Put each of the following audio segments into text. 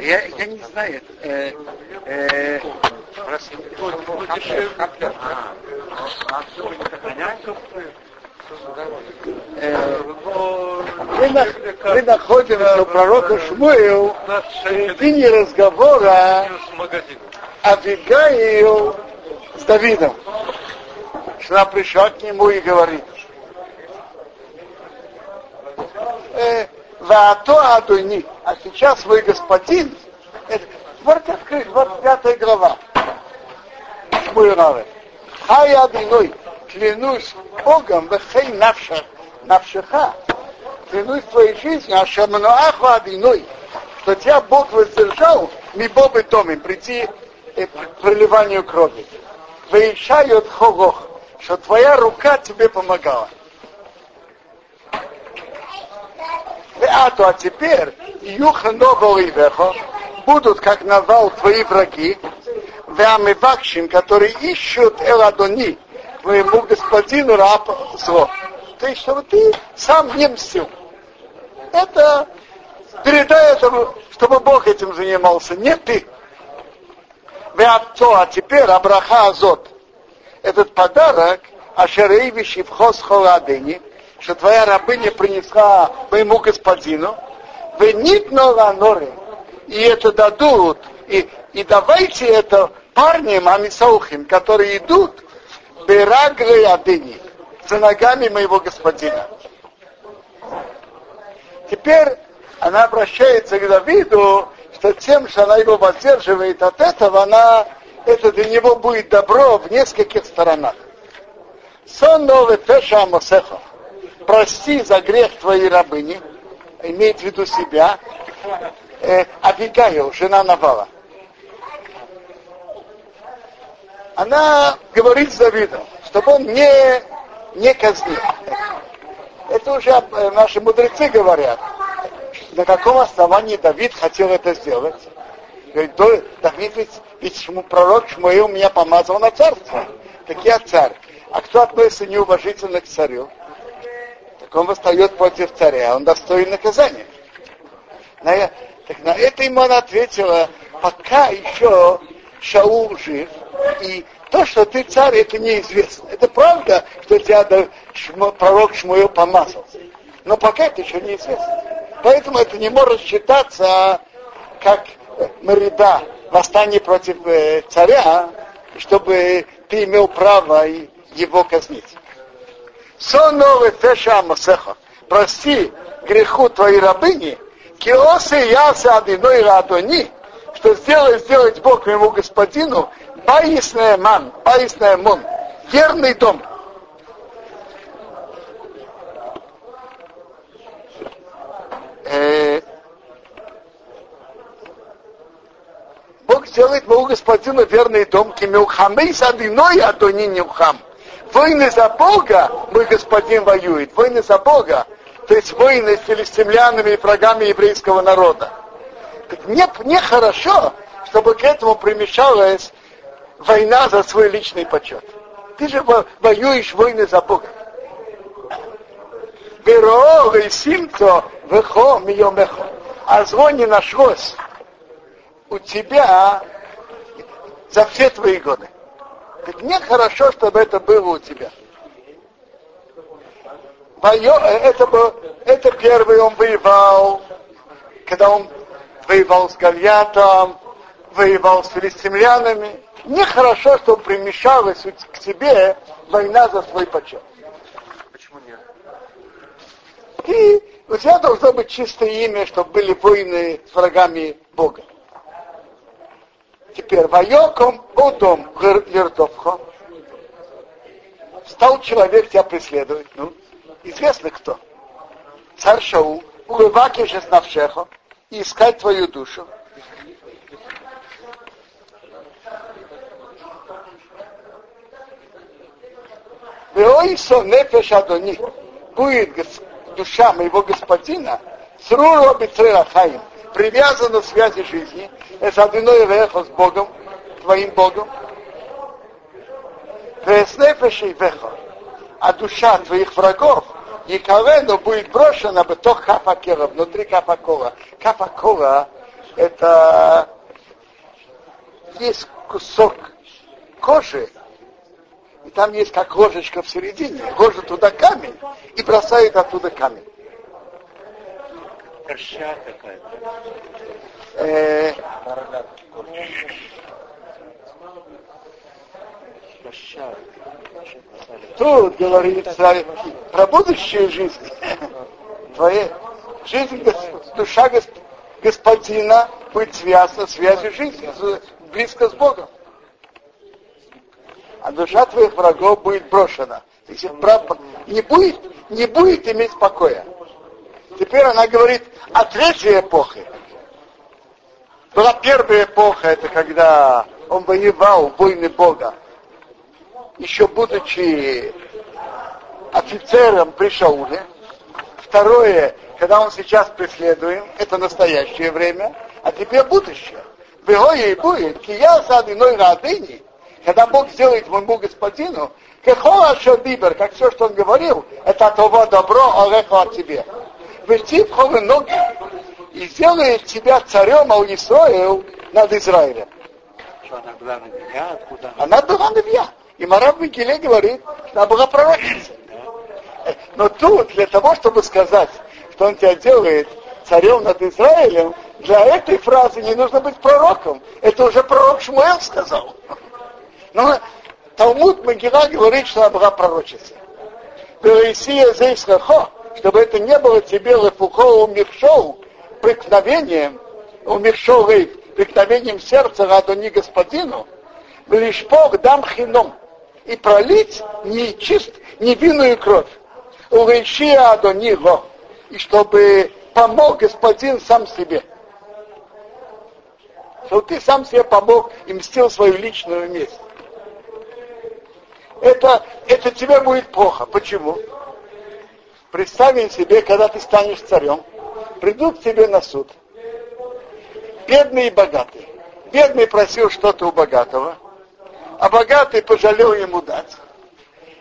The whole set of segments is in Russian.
Я, я не знаю. Э, э, мы, мы находимся у пророка Шмуил в середине разговора Авигаил с Давидом. Что она пришла к нему и говорит, э, Ваато Адуни, а сейчас вы господин, это, можете открыть, 25 глава. Шмуиравы. Хай Адуной, клянусь Богом, вехей навша, навшиха, клянусь твоей жизнью, а шамануаху Адуной, что тебя Бог воздержал, ми бобы томим, прийти к проливанию крови. Выищают хогох, что твоя рука тебе помогала. А то а теперь Юха Новоивехо будут как навал твои враги, Веамивакшим, которые ищут Эладони, твоему господину раб зло. То есть, чтобы ты сам не мстил. Это передай этому, чтобы Бог этим занимался, не ты. Веапто, а теперь Абраха Азот. Этот подарок Ашерейвиши в Хосхоладыни, что твоя рабыня принесла моему господину, вы нитнула норы, и это дадут, и, и давайте это парням Амисаухим, которые идут Бераглы Адыни, за ногами моего господина. Теперь она обращается к Давиду, что тем, что она его воздерживает от этого, она, это для него будет добро в нескольких сторонах. Сон новый Пеша Амосеха прости за грех твоей рабыни, имеет в виду себя, э, Абигаил, жена Навала. Она говорит с Давидом, чтобы он не, не казнил. Это уже э, наши мудрецы говорят. На каком основании Давид хотел это сделать? Говорит, Давид ведь, ведь пророк Шмуил меня помазал на царство. Так я царь. А кто относится неуважительно к царю? Так он восстает против царя, он достоин наказания. На, так на это ему она ответила, пока еще Шаул жив, и то, что ты царь, это неизвестно. Это правда, что тебя шмо, пророк Шмуил помазал. Но пока это еще неизвестно. Поэтому это не может считаться как Марида, восстание против э, царя, чтобы ты имел право его казнить. Соновы феша масеха. Прости греху твоей рабыни, киосы яса адиной радони, что сделай сделать Бог моему господину, баисная ман, баисная мон, верный дом. Э, Бог сделает моему господину верный дом, кимилхамей садиной адони нюхам войны за Бога мой господин воюет. Войны за Бога, то есть войны с филистимлянами и врагами еврейского народа. Так мне, мне хорошо, чтобы к этому примешалась война за свой личный почет. Ты же воюешь войны за Бога. Веро и вехо миомехо. А зло не нашлось у тебя за все твои годы. Так мне хорошо, чтобы это было у тебя. Это, был, это первый он воевал, когда он воевал с Гальятом, воевал с филистимлянами. Мне хорошо, чтобы примешалась к тебе война за свой почет. Почему нет? И у тебя должно быть чистое имя, чтобы были войны с врагами Бога. Теперь воеком удом лирдовхо. Стал человек тебя преследовать. Ну, известно кто. Царь Шаул, улыбаки же знавшего, и искать твою душу. Веоисо нефеш адони, будет душа моего господина, сруро бицрерахаим, привязана в связи жизни, это одиной вехо с Богом, твоим Богом. Веснефеши вехо, а душа твоих врагов, Якавену будет брошена бы то капакера, внутри капакора. Капакора это есть кусок кожи, и там есть как ложечка в середине, ложит туда камень и бросает оттуда камень. Корща какая-то. Э, Тут говорится про будущую жизнь. Твоя жизнь, душа господина будет связана связью жизни, близко с Богом. А душа твоих врагов будет брошена. Не будет, не будет иметь покоя. Теперь она говорит о третьей эпохе. Была первая эпоха, это когда он воевал войны Бога еще будучи офицером при Шауле. Второе, когда он сейчас преследуем, это настоящее время, а теперь будущее. Бегое и будет, кия сад иной радыни, когда Бог сделает моему господину, кехола шодибер, как все, что он говорил, это того добро, орехо от тебе. Вертип ноги и сделает тебя царем Ал-Исраил над Израилем. Что она была на меня? Откуда она? была на меня. И Мараб Микеле говорит, что она была пророчицей. Но тут, для того, чтобы сказать, что он тебя делает царем над Израилем, для этой фразы не нужно быть пророком. Это уже пророк Шмуэл сказал. Но Талмуд Магила говорит, что она была. Бересия Зейсхахо, чтобы это не было тебе лефухо умершоу, преткновением, умершоу преткновением сердца Радони Господину, лишь Бог дам хином, и пролить нечист, невинную кровь. Уречия до него, и чтобы помог господин сам себе. Чтобы ты сам себе помог и мстил свою личную месть. Это, это тебе будет плохо. Почему? Представим себе, когда ты станешь царем, придут к тебе на суд. Бедный и богатый. Бедный просил что-то у богатого – а богатый пожалел ему дать.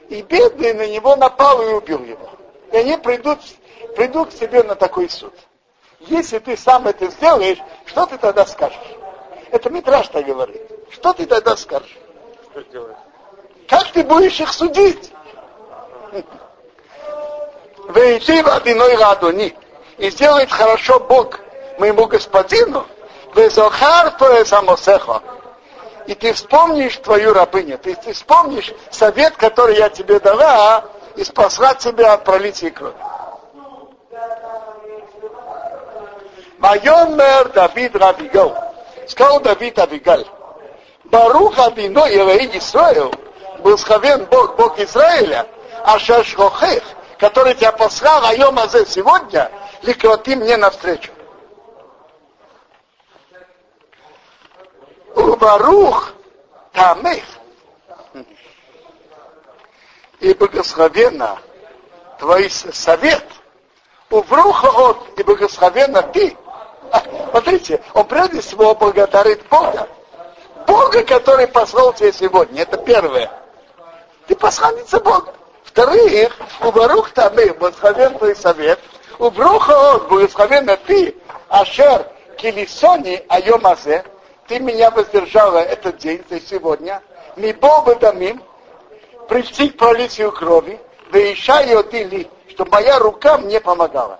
И бедный на него напал и убил его. И они придут, придут к тебе на такой суд. Если ты сам это сделаешь, что ты тогда скажешь? Это Митраш так говорит. Что ты тогда скажешь? Что делать? Как ты будешь их судить? Вейти водяной радуни. И сделает хорошо Бог моему господину. Везохар то самосехо и ты вспомнишь твою рабыню, ты, ты вспомнишь совет, который я тебе дала, и спасла тебя от пролития крови. Майомер Давид Рабигал. Сказал Давид Абигаль. Барух Абино Елаи Исраил. Благословен Бог, Бог Израиля. А Шашхохех, который тебя послал, а Йомазе сегодня, ликроти мне навстречу. Убарух Тамех. И благословенно твой совет. Увруха от и благословенно ты. Смотрите, он прежде всего благодарит Бога. Бога, который послал тебя сегодня. Это первое. Ты посланница Бога. Вторых, у Барух Тамех, благословен твой совет. У Бруха от, благословенно ты, Ашер Килисони Айомазе, ты меня воздержала этот день, то есть сегодня, ми Бога дамим, прийти к пролитию крови, ее ты ли, чтобы моя рука мне помогала.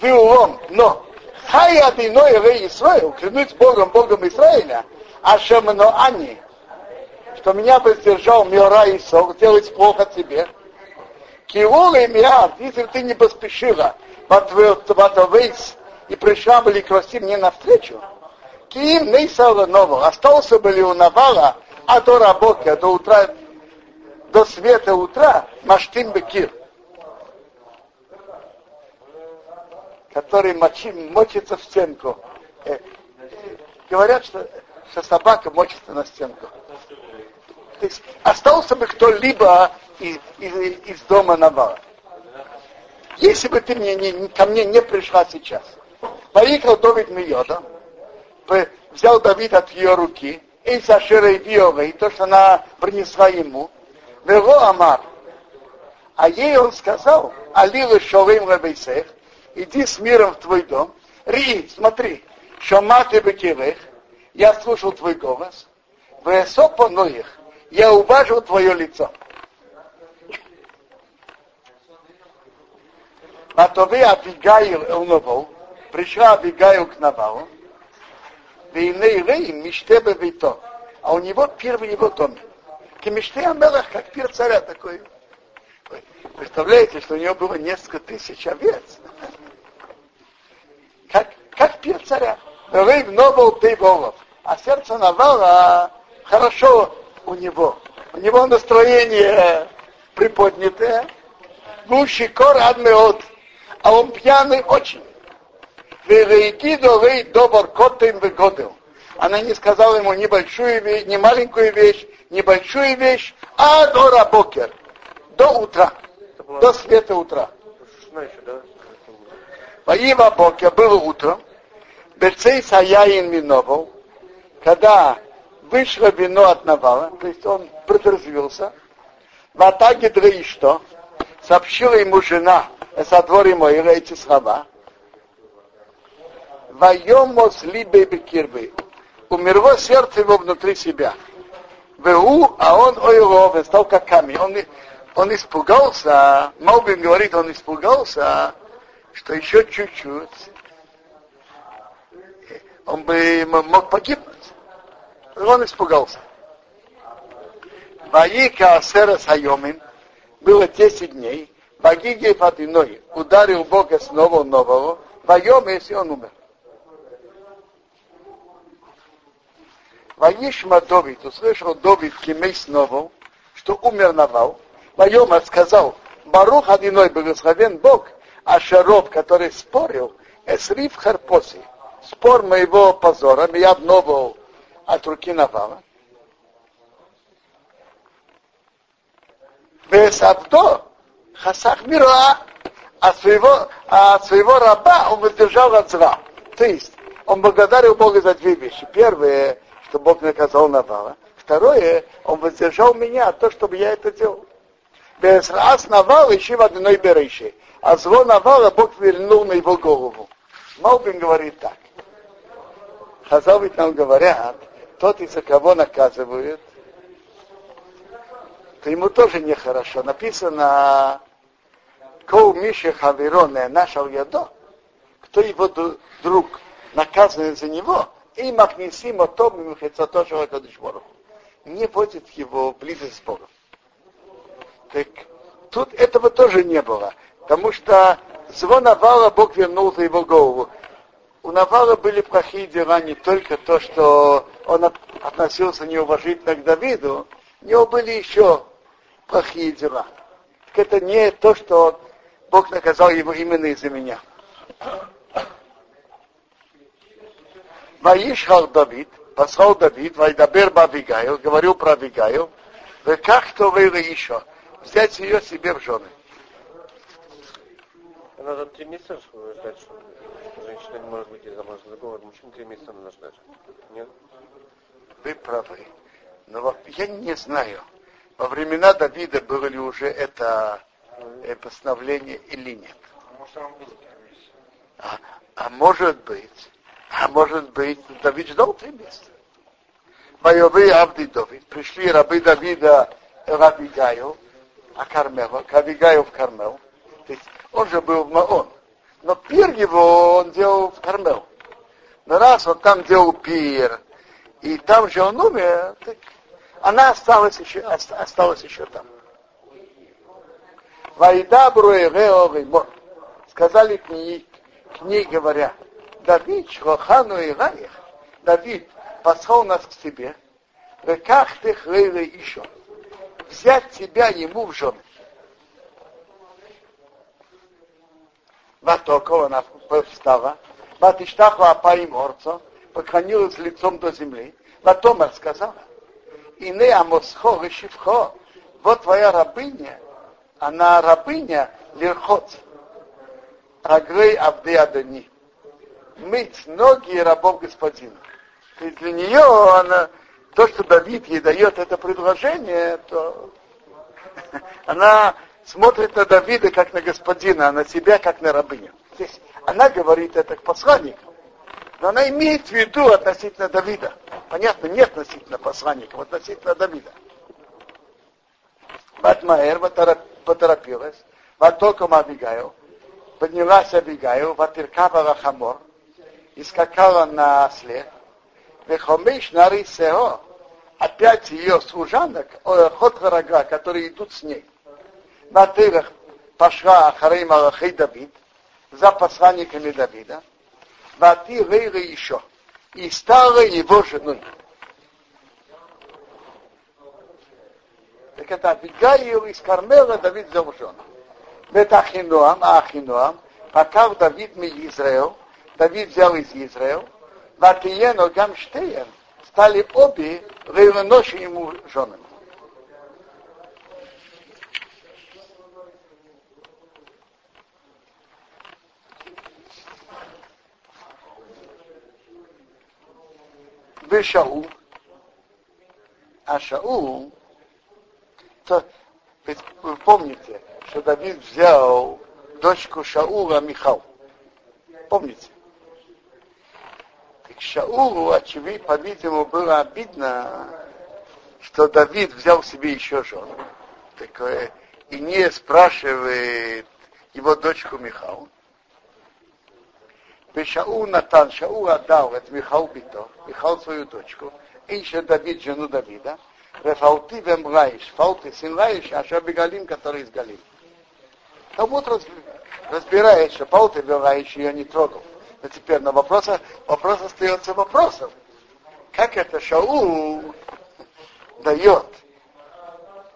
Вы улом, но хай одиной рей Исраил, клянусь Богом, Богом Израиля, а шамно они, что меня воздержал Миора и Сок, делать плохо тебе. Киола и Миад, если ты не поспешила, Батвейс, и пришла были красив мне навстречу, Киим Нейсала Нового, остался бы ли у Навала, а до работы, до утра, до света утра, Маштим Бекир, который мочи, мочится в стенку. Э, говорят, что, что собака мочится на стенку. То есть остался бы кто-либо из, из, из дома Навала. Если бы ты мне не, ко мне не пришла сейчас, Поехал Давид Миода, взял Давид от ее руки, и Сашира и Биова, и то, что она принесла ему, Вело Амар. А ей он сказал, Алила Шолым Рабейсех, иди с миром в твой дом. Ри, смотри, что маты бекивых, я слушал твой голос, в их, я уважил твое лицо. Матовы Абигаил Элновол, пришла Абигаил к Навалу, Вейней Рей Миштебе Вейто, а у него первый его дом. Кемиште Амелах, как пир царя такой. Представляете, что у него было несколько тысяч овец. Как, как пир царя. Рейв Новол Тейволов. А сердце Навала хорошо у него. У него настроение приподнятое. Гуши кор адмеот. А он пьяный очень. Верейкидо рей добр котым выгодил. Она не сказала ему небольшую вещь, не маленькую вещь, небольшую вещь, а до рабокер, до утра, до света утра. Воива Бокер было утро, Берцей Саяин Миновал, когда вышло вино от Навала, то есть он протрезвился, в Атаге что сообщила ему жена со дворе Моира эти слова, Вайомос либе бекирбы. Умерло сердце его внутри себя. Ву, а он ойло, стал как камень. Он, он испугался, Малбин говорит, он испугался, что еще чуть-чуть он бы мог погибнуть. Он испугался. Ваика Асера Сайомин было 10 дней, Вагиги Фатиной ударил Бога снова нового, Вайом, если он умер. Ваишма Довид, услышал Довид Кимей снова, что умер Навал. Вайома сказал, Барух Адиной, благословен Бог, а Шаров, который спорил, Эсриф Харпоси, спор моего позора, я обновил от руки Навала. Весавто Хасах Мира, а своего, а своего раба он воздержал от зла. То есть, он благодарил Бога за две вещи. Первое, что Бог наказал Навала. Второе, он воздержал меня от того, чтобы я это делал. Без раз Навал ищи в одной берейшей. А зло Навала Бог вернул на его голову. Малбин говорит так. Хазал ведь нам говорят, тот, из-за кого наказывают, то ему тоже нехорошо. Написано, Коу Миша Хавероне нашел ядо, кто его друг наказывает за него, и махнисим и тоже это не вводит его близость с Богом. Так тут этого тоже не было, потому что звон Навала Бог вернул за его голову. У Навала были плохие дела не только то, что он относился неуважительно к Давиду, у него были еще плохие дела. Так это не то, что Бог наказал его именно из-за меня. Ваишхал Давид, послал Давид, Вайдабер Бавигайл, говорил про Авигайл, вы как то вы еще, взять ее себе в жены. Надо три месяца ждать, женщина не может выйти замуж за другого, мужчина три месяца надо ждать. Нет? Вы правы. Но я не знаю, во времена Давида было ли уже это э, постановление или нет. А, а может быть, а может быть, Давид ждал три месяца. Воевые Авди Давид. Пришли рабы Давида в Абигаю, а Кармела, к Абигаю в Кармел. То есть он же был в Маон. Но пир его он делал в Кармел. Но раз он там делал пир, и там же он умер, так она осталась еще, осталась еще там. Вайда Бруэрео Сказали к ней, к ней говоря, Давид, Шохану и Раих, Давид послал нас к себе, как ты хлейла еще, взять тебя ему в жены. Ватокова она встала, Ватиштахла Апаим Орцо, поклонилась лицом до земли, Ватомар сказала, и не Амосхо Вишивхо, вот твоя рабыня, она рабыня Лирхот, Раглей Абды Адани мыть ноги рабов господина. Есть для нее она, то, что Давид ей дает это предложение, то она смотрит на Давида как на господина, а на себя как на рабыню. Здесь она говорит это к посланникам. Но она имеет в виду относительно Давида. Понятно, не относительно посланников, относительно Давида. Батмаэр поторопилась, Ватоком Абигайл, поднялась Абигайл, Ватиркава Хамор, и скакала на след, Вехомеш Нарисео, опять ее служанок, ход врага, которые идут с ней. На тырах пошла Ахарей Малахей Давид, за посланниками Давида, Вати Рейра еще, и стала его женой. Так это Абигаил из Кармела Давид жену. Это Ахинуам, Ахинуам, пока Давид ми Израил, Давид взял из Израил, Ватиену Гамштеем, стали обе ревноши ему женами. Шаул, а Шаул, то, вы помните, что Давид взял дочку Шаула Михал. Помните? Так Шаулу, очевидно, по-видимому, было обидно, что Давид взял себе еще жену. Такое, и не спрашивает его дочку Михал. Шаул Натан, Шаул отдал это Михал Бито, Михал свою дочку, и еще Давид жену Давида, Рефалти вем Раиш, Фалти сын Раиш, а Шабигалим, который из Галим. Талмуд разбирает, что Фалти вем ее не трогал. Но теперь на вопрос, вопрос остается вопросом. Как это Шаул дает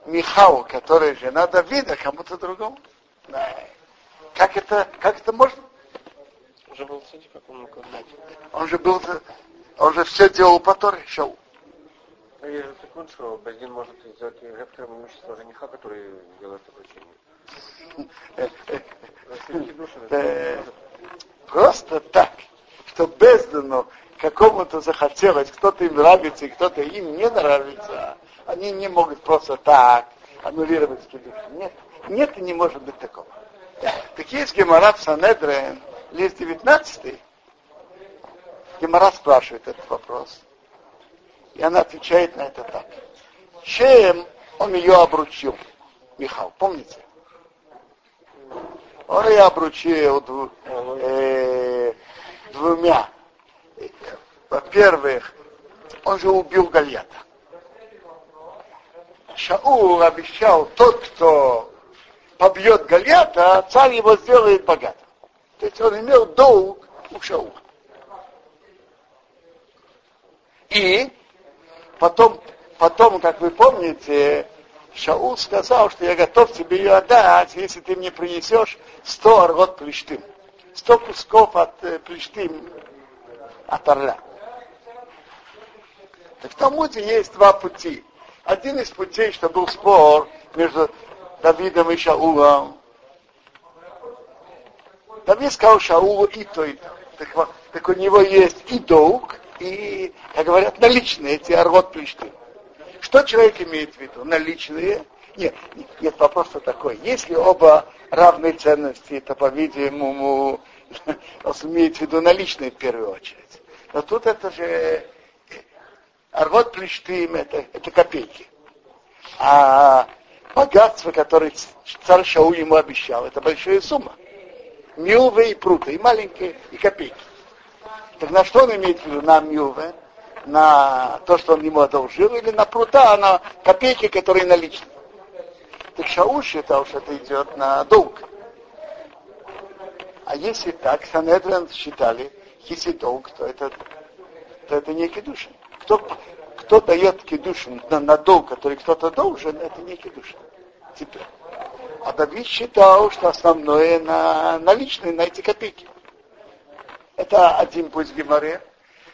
Михау, которая жена Давида, кому-то другому? Как это, как это можно? Уже был судья, как он мог Он же был, он же все делал по Торе, Шаул. Ну, есть же закон, что Бездин может сделать ректором имущества жениха, который делает обручение. Просто так, что Бездину какому-то захотелось, кто-то им нравится и кто-то им не нравится, они не могут просто так аннулировать кидуш. Нет, нет и не может быть такого. Так есть Гемора в Санедрен, лист 19, Гемора спрашивает этот вопрос. И она отвечает на это так. Чем он ее обручил? Михал, помните? Он ее обручил дву, э, двумя. Во-первых, он же убил Гальята. Шаул обещал, тот, кто побьет Гальята, царь его сделает богатым. Есть он имел долг у Шаула. И потом, потом, как вы помните, Шаул сказал, что я готов тебе ее отдать, если ты мне принесешь сто оргот плештым. Сто кусков от э, плештым от орла. Так в Талмуде есть два пути. Один из путей, что был спор между Давидом и Шаулом. Давид сказал Шаулу и то, и то. Так, так у него есть и долг, и, как говорят, наличные, эти арвот плешты. Что человек имеет в виду? Наличные? Нет, нет, вопрос такой. Если оба равной ценности, то, по-видимому, имеет в виду наличные в первую очередь. Но тут это же арвот плештым, это, это копейки. А богатство, которое царь Шау ему обещал, это большая сумма. Милвы и пруты, и маленькие, и копейки. Так на что он имеет в виду? На милве, на то, что он ему одолжил, или на прута, а на копейки, которые наличные. Так Шаул считал, что это идет на долг. А если так, Санедрин считали, если долг, то это, то это не кедушин. Кто, кто дает кедушин на, на долг, который кто-то должен, это не кедушин. Теперь. А Давид считал, что основное на наличные, на эти копейки. Это один путь в Геморе.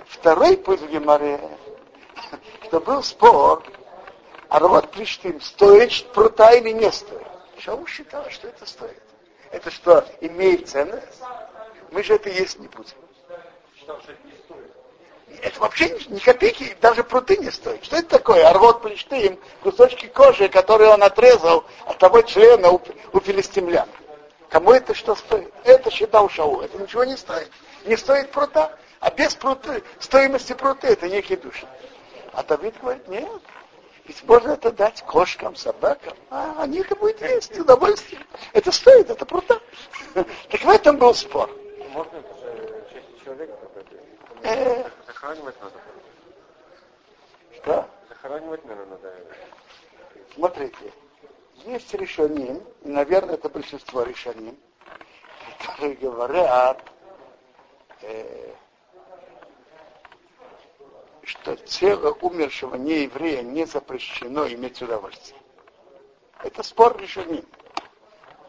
Второй путь в Геморе, что был спор, а вот Плештим, стоит прута или не стоит. Шау считал, что это стоит. Это что, имеет ценность? Мы же это есть не будем. Это вообще ни копейки, даже пруты не стоит. Что это такое? Арвот плештым, кусочки кожи, которые он отрезал от того члена у, у филистимлян. Кому это что стоит? Это считал Шау, это ничего не стоит. Не стоит прута. А без пруты, стоимости пруты это некий душ. А Давид говорит, нет, ведь можно это дать кошкам, собакам, а они это будут есть, удовольствие. Это стоит, это прута. Так в этом был спор. Можно это же честь человека? Захоранивать надо. Что? Захоранивать, наверное, надо. Смотрите, есть решоним, и, наверное, это большинство решоним, которые говорят, э, что тело умершего нееврея не запрещено иметь удовольствие. Это спор решоним.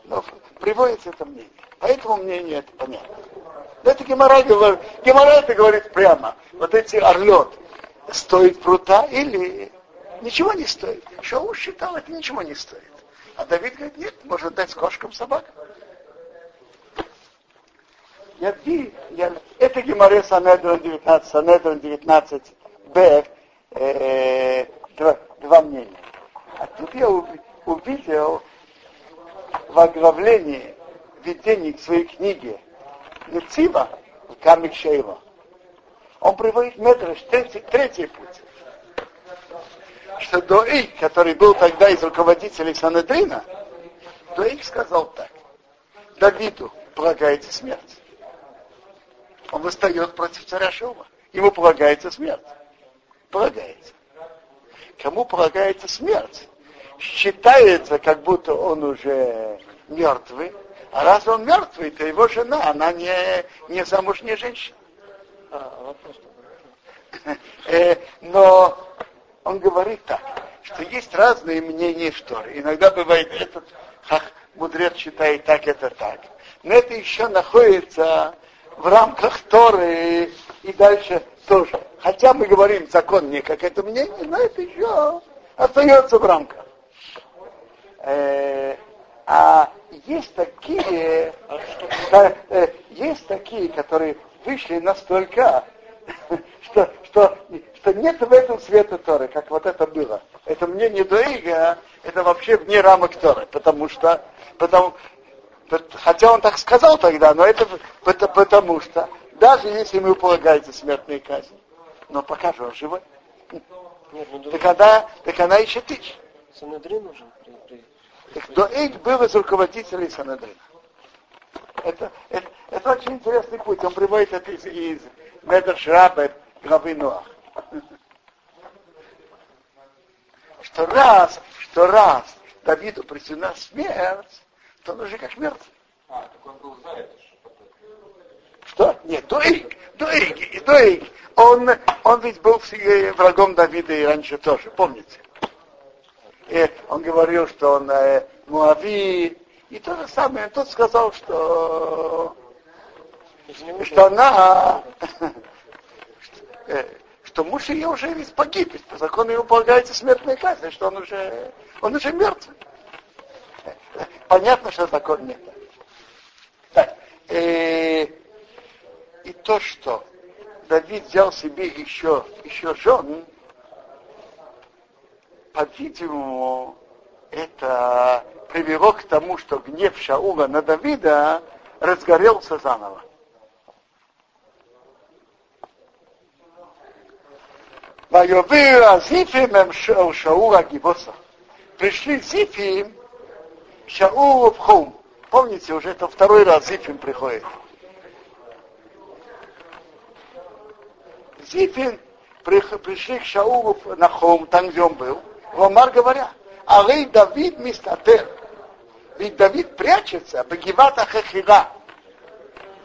Но приводится это мнение. По этому мнению это понятно. Это Гемора говорит, Гемора это говорит прямо. Вот эти орлет стоит прута или ничего не стоит. Шоу считал, это ничего не стоит. А Давид говорит, нет, может дать кошкам собакам. Я, я, это Геморе Санедрон 19, Санедрон 19, Б, э, два, два мнения. А тут я увидел в оглавлении введении к своей книге Нецива в Камик Шейла. Он приводит Медреш, третий, третий путь. Что Доик, который был тогда из руководителей Санедрина, Доик сказал так. Давиду полагается смерть. Он восстает против царя Шома. Ему полагается смерть. Полагается. Кому полагается смерть? Считается, как будто он уже мертвый, а раз он мертвый, то его жена, она не, не замужняя женщина. А, э, Но он говорит так, что есть разные мнения в Торе. Иногда бывает этот как мудрец считает так, это так. Но это еще находится в рамках Торы и дальше тоже. Хотя мы говорим закон не как это мнение, но это еще остается в рамках. А есть такие, да, э, есть такие, которые вышли настолько, что, что, что нет в этом света Торы, как вот это было. Это мне не Дуэйга, это вообще вне рамок Торы, потому что, потому, хотя он так сказал тогда, но это, потому что, даже если ему полагается смертная казнь, но пока же он живой, нет, ну, так, она, так она еще тысяча. Санадрин нужен при, так Доэйк был из руководителей Санадрина. Это, это, это очень интересный путь. Он приводит это из, из Медершраба главы Ноах. Что раз, что раз Давиду присудена смерть, то он уже как мертвый. А, так он был за это что? Нет, Дуэйк, Дуэйк, Дуэйк. Он, он ведь был врагом Давида и раньше тоже, помните? И он говорил, что он э, Муави. И то же самое, тот сказал, что, что она, что муж ее уже весь погиб, по закону ему полагается смертная казнь, что он уже, он уже мертв. Понятно, что закон нет. Так, и, э, и то, что Давид взял себе еще, еще жен, по-видимому, это привело к тому, что гнев Шаула на Давида разгорелся заново. Пришли Зифим Шаулу в холм. Помните, уже это второй раз Зифим приходит. Зифин пришли к Шаулу на холм, там, где он был. Ломар говоря, Алей Давид мистатер. Ведь Давид прячется, Багивата Хахира,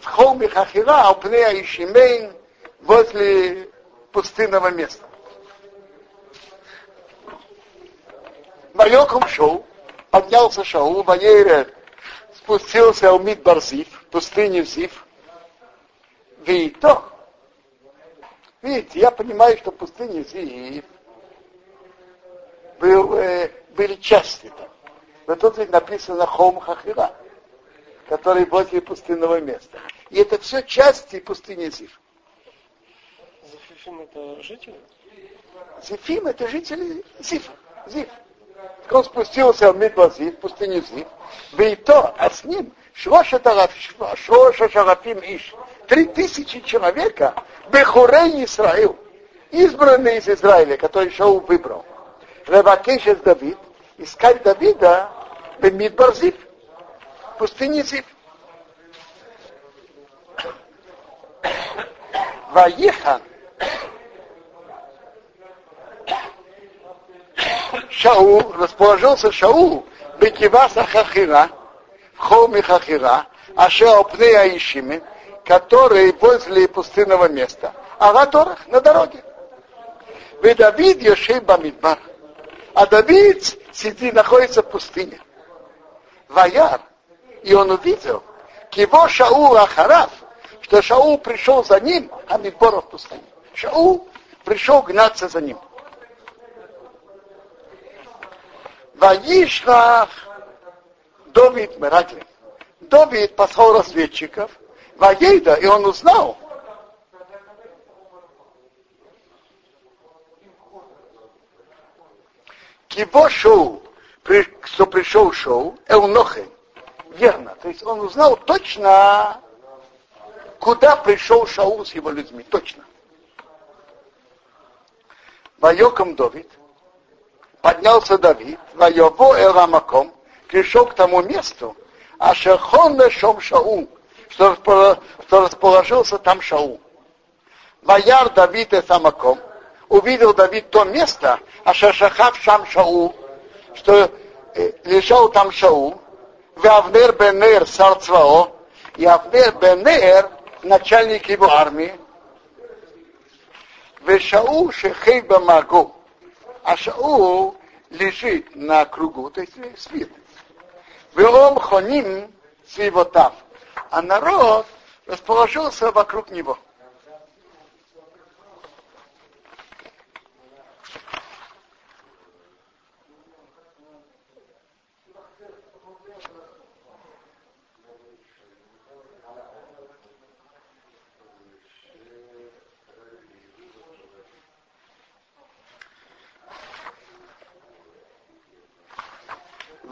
в холме Хахира, Алпнея Ишимейн, возле пустынного места. Вайоком шел, поднялся Шаул, Ванере спустился в Мидбар Зив, пустыню Зив. Вито. Видите, я понимаю, что пустыня Зив был, э, были части там. Но тут ведь написано Хом Хахира, который возле пустынного места. И это все части пустыни Зив. Зифим это жители? Зифим это жители Зифа. Зив. Он спустился в Мидбазив, в пустыню Зив. Да и то, а с ним Шроша Шарафим Иш. Три тысячи человека, Бехурей Исраил, избранные из Израиля, который Шоу выбрал. Ревакешес Давид, искать Давида в Мидбарзив, в пустыне Зив. Ваехан Шаул, расположился Шаул, Бекиваса Хахира, в холме Хахира, Пнея Аишими, который возле пустынного места, а Гаторах на дороге. Вы Давид Йошей Бамидбар. А Давид сидит, находится в пустыне. Ваяр. И он увидел, кего Шаул Ахарав, что Шаул пришел за ним, а Мидбора в пустыне. Шаул пришел гнаться за ним. Ваишлах Давид Мерагли. Давид послал разведчиков, Ваейда, и он узнал, Кибо шоу, что пришел шоу, Элнохе, верно. То есть он узнал точно, куда пришел Шаул с его людьми, точно. Вайоком Давид, поднялся Давид, Вайово Эрамаком, пришел к тому месту, а Шерхон Шом Шаул, что, расположился там Шаул. Ваяр Давид и Самаком, увидел Давид то место, а Шашахав Шам Шаул, что э, лежал там Шаул, в Авнер Бенер Сарцвао, и Авнер Бенер, начальник его армии, в Шаул Шехей Бамагу, а Шаул лежит на кругу, то есть спит. Велом хоним свивотав. А народ расположился вокруг него.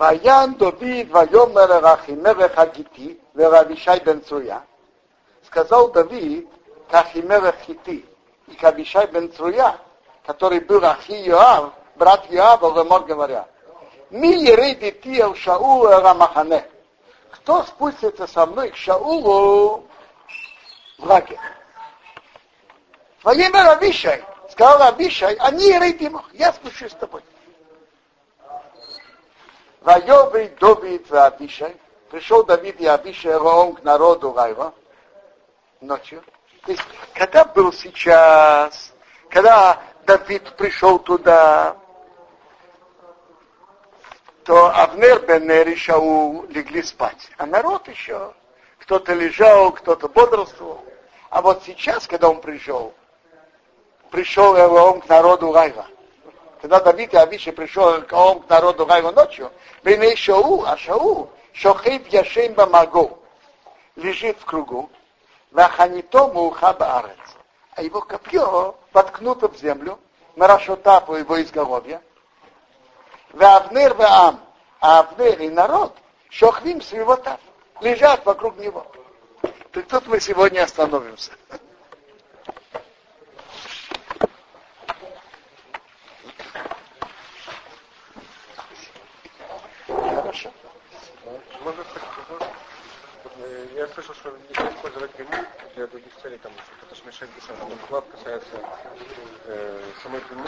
Ваян Давид Вайомер Рахимерех Хагити Веравишай бен Цруя. Сказал Давид Кахимерех Хити и Кабишай бен Цруя, который был Ахи Йоав, брат Йоава, Лемор говоря. Ми ереди тиел Шаул Рамахане. Кто спустится со мной к Шаулу в лагерь? Ваимер Абишай, сказал Абишай, они ереди я спущусь с тобой. Вайовый Давид и Абишай. Пришел Давид и Абишай Роом к народу Райва ночью. То есть, когда был сейчас, когда Давид пришел туда, то Авнер Бенер и Шаул легли спать. А народ еще, кто-то лежал, кто-то бодрствовал. А вот сейчас, когда он пришел, пришел Элоом к народу Райва. Когда Давид и Авиши пришел к он к народу Райва ночью, Беней Шоу, а Шоу, Шохейб Яшейм Бамагу, лежит в кругу, Ваханитому Хабаарец, а его копье воткнуто в землю, Марашотапу его изголовья, Вавнер Ваам, а Авнер и народ, Шохвим Сривотав, лежат вокруг него. Так тут мы сегодня остановимся. Можно? Э, Я слышал, что нельзя использовать ремонт для других целей, там, что-то смешать душам. Вклад касается э, самой длины